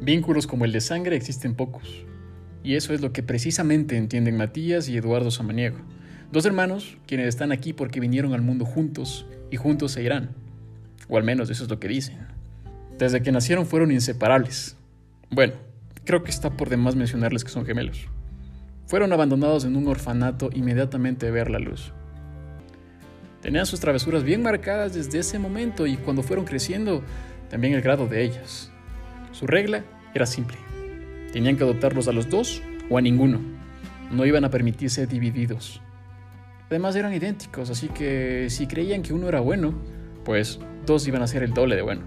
Vínculos como el de sangre existen pocos. Y eso es lo que precisamente entienden Matías y Eduardo Samaniego, dos hermanos quienes están aquí porque vinieron al mundo juntos y juntos se irán. O al menos eso es lo que dicen. Desde que nacieron fueron inseparables. Bueno, creo que está por demás mencionarles que son gemelos. Fueron abandonados en un orfanato inmediatamente de ver la luz. Tenían sus travesuras bien marcadas desde ese momento y cuando fueron creciendo, también el grado de ellas. Su regla era simple. Tenían que adoptarlos a los dos o a ninguno. No iban a permitirse divididos. Además eran idénticos, así que si creían que uno era bueno, pues dos iban a ser el doble de bueno.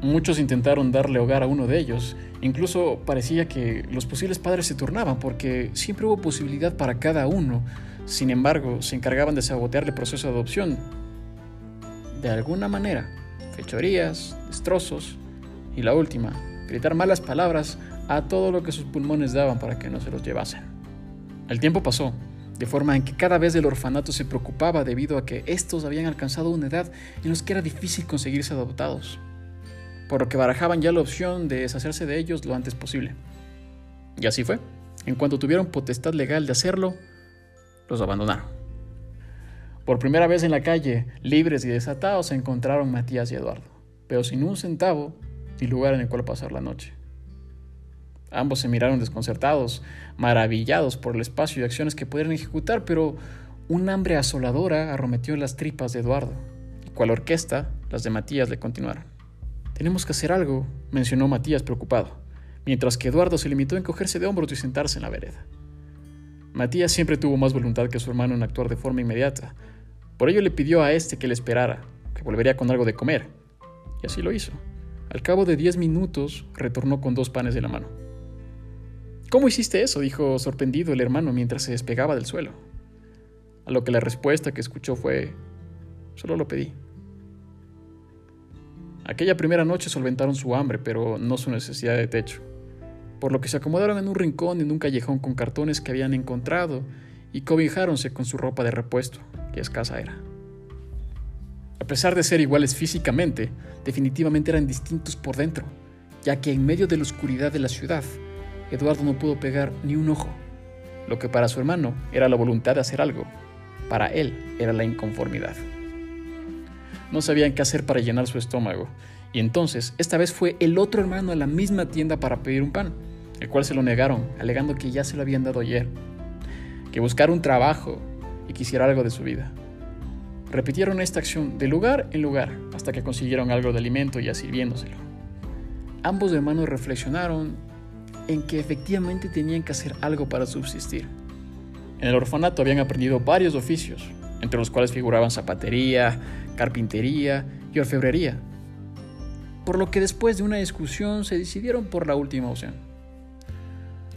Muchos intentaron darle hogar a uno de ellos, incluso parecía que los posibles padres se turnaban porque siempre hubo posibilidad para cada uno, sin embargo se encargaban de sabotear el proceso de adopción. De alguna manera, fechorías, destrozos y la última, gritar malas palabras a todo lo que sus pulmones daban para que no se los llevasen. El tiempo pasó, de forma en que cada vez el orfanato se preocupaba debido a que estos habían alcanzado una edad en la que era difícil conseguirse adoptados, por lo que barajaban ya la opción de deshacerse de ellos lo antes posible. Y así fue. En cuanto tuvieron potestad legal de hacerlo, los abandonaron. Por primera vez en la calle, libres y desatados, se encontraron Matías y Eduardo, pero sin un centavo ni lugar en el cual pasar la noche. Ambos se miraron desconcertados, maravillados por el espacio y acciones que pudieran ejecutar, pero un hambre asoladora arrometió en las tripas de Eduardo, y cual orquesta, las de Matías le continuaron. Tenemos que hacer algo, mencionó Matías preocupado, mientras que Eduardo se limitó a encogerse de hombros y sentarse en la vereda. Matías siempre tuvo más voluntad que su hermano en actuar de forma inmediata. Por ello le pidió a este que le esperara, que volvería con algo de comer. Y así lo hizo. Al cabo de diez minutos retornó con dos panes de la mano. ¿Cómo hiciste eso? dijo sorprendido el hermano mientras se despegaba del suelo. A lo que la respuesta que escuchó fue, solo lo pedí. Aquella primera noche solventaron su hambre, pero no su necesidad de techo, por lo que se acomodaron en un rincón en un callejón con cartones que habían encontrado y cobijáronse con su ropa de repuesto, que escasa era. A pesar de ser iguales físicamente, definitivamente eran distintos por dentro, ya que en medio de la oscuridad de la ciudad, Eduardo no pudo pegar ni un ojo. Lo que para su hermano era la voluntad de hacer algo, para él era la inconformidad. No sabían qué hacer para llenar su estómago, y entonces esta vez fue el otro hermano a la misma tienda para pedir un pan, el cual se lo negaron, alegando que ya se lo habían dado ayer, que buscara un trabajo y quisiera algo de su vida. Repitieron esta acción de lugar en lugar hasta que consiguieron algo de alimento ya sirviéndoselo. Ambos hermanos reflexionaron en que efectivamente tenían que hacer algo para subsistir. En el orfanato habían aprendido varios oficios, entre los cuales figuraban zapatería, carpintería y orfebrería, por lo que después de una discusión se decidieron por la última opción.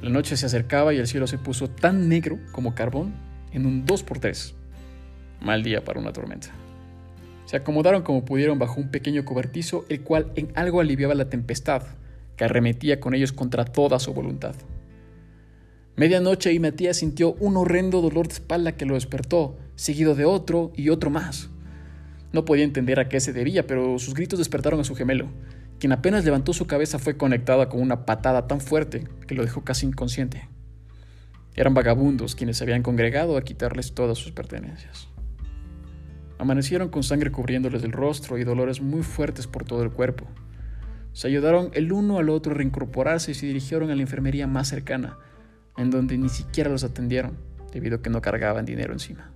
La noche se acercaba y el cielo se puso tan negro como carbón en un 2x3. Mal día para una tormenta. Se acomodaron como pudieron bajo un pequeño cobertizo, el cual en algo aliviaba la tempestad, que arremetía con ellos contra toda su voluntad. Medianoche y Matías sintió un horrendo dolor de espalda que lo despertó, seguido de otro y otro más. No podía entender a qué se debía, pero sus gritos despertaron a su gemelo, quien apenas levantó su cabeza fue conectada con una patada tan fuerte que lo dejó casi inconsciente. Eran vagabundos quienes se habían congregado a quitarles todas sus pertenencias. Amanecieron con sangre cubriéndoles el rostro y dolores muy fuertes por todo el cuerpo. Se ayudaron el uno al otro a reincorporarse y se dirigieron a la enfermería más cercana, en donde ni siquiera los atendieron, debido a que no cargaban dinero encima.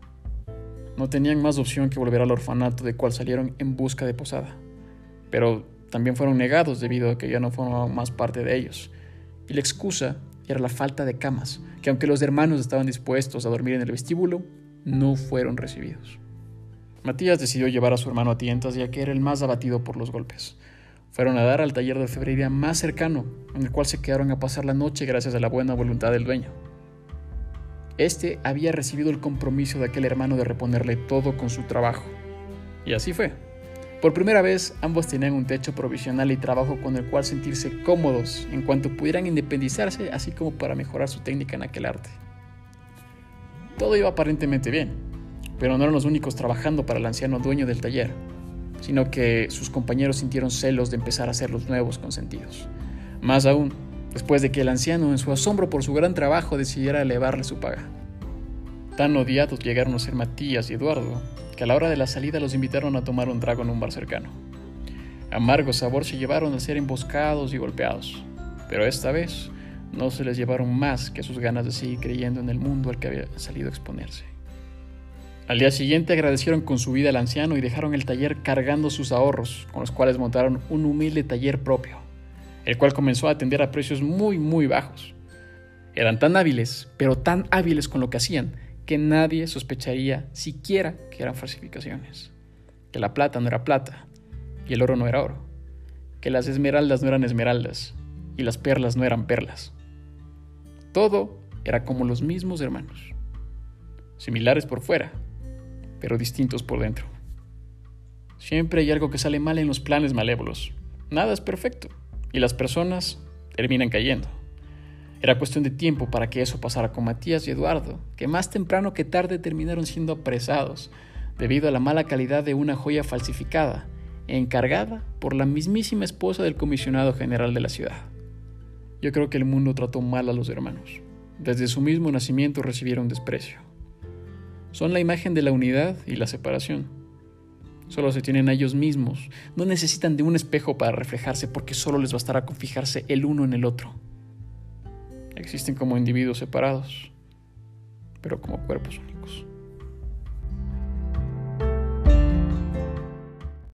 No tenían más opción que volver al orfanato de cual salieron en busca de posada, pero también fueron negados debido a que ya no formaban más parte de ellos, y la excusa era la falta de camas, que aunque los hermanos estaban dispuestos a dormir en el vestíbulo, no fueron recibidos. Matías decidió llevar a su hermano a tientas ya que era el más abatido por los golpes, fueron a dar al taller de orfebrería más cercano, en el cual se quedaron a pasar la noche gracias a la buena voluntad del dueño. Este había recibido el compromiso de aquel hermano de reponerle todo con su trabajo. Y así fue. Por primera vez, ambos tenían un techo provisional y trabajo con el cual sentirse cómodos en cuanto pudieran independizarse, así como para mejorar su técnica en aquel arte. Todo iba aparentemente bien, pero no eran los únicos trabajando para el anciano dueño del taller sino que sus compañeros sintieron celos de empezar a ser los nuevos consentidos. Más aún, después de que el anciano, en su asombro por su gran trabajo, decidiera elevarle su paga. Tan odiados llegaron a ser Matías y Eduardo, que a la hora de la salida los invitaron a tomar un trago en un bar cercano. Amargo sabor se llevaron a ser emboscados y golpeados, pero esta vez no se les llevaron más que sus ganas de seguir creyendo en el mundo al que había salido a exponerse. Al día siguiente agradecieron con su vida al anciano y dejaron el taller cargando sus ahorros, con los cuales montaron un humilde taller propio, el cual comenzó a atender a precios muy, muy bajos. Eran tan hábiles, pero tan hábiles con lo que hacían, que nadie sospecharía siquiera que eran falsificaciones, que la plata no era plata y el oro no era oro, que las esmeraldas no eran esmeraldas y las perlas no eran perlas. Todo era como los mismos hermanos, similares por fuera, pero distintos por dentro. Siempre hay algo que sale mal en los planes malévolos. Nada es perfecto y las personas terminan cayendo. Era cuestión de tiempo para que eso pasara con Matías y Eduardo, que más temprano que tarde terminaron siendo apresados debido a la mala calidad de una joya falsificada, encargada por la mismísima esposa del comisionado general de la ciudad. Yo creo que el mundo trató mal a los hermanos. Desde su mismo nacimiento recibieron desprecio. Son la imagen de la unidad y la separación. Solo se tienen a ellos mismos. No necesitan de un espejo para reflejarse porque solo les bastará con fijarse el uno en el otro. Existen como individuos separados, pero como cuerpos únicos.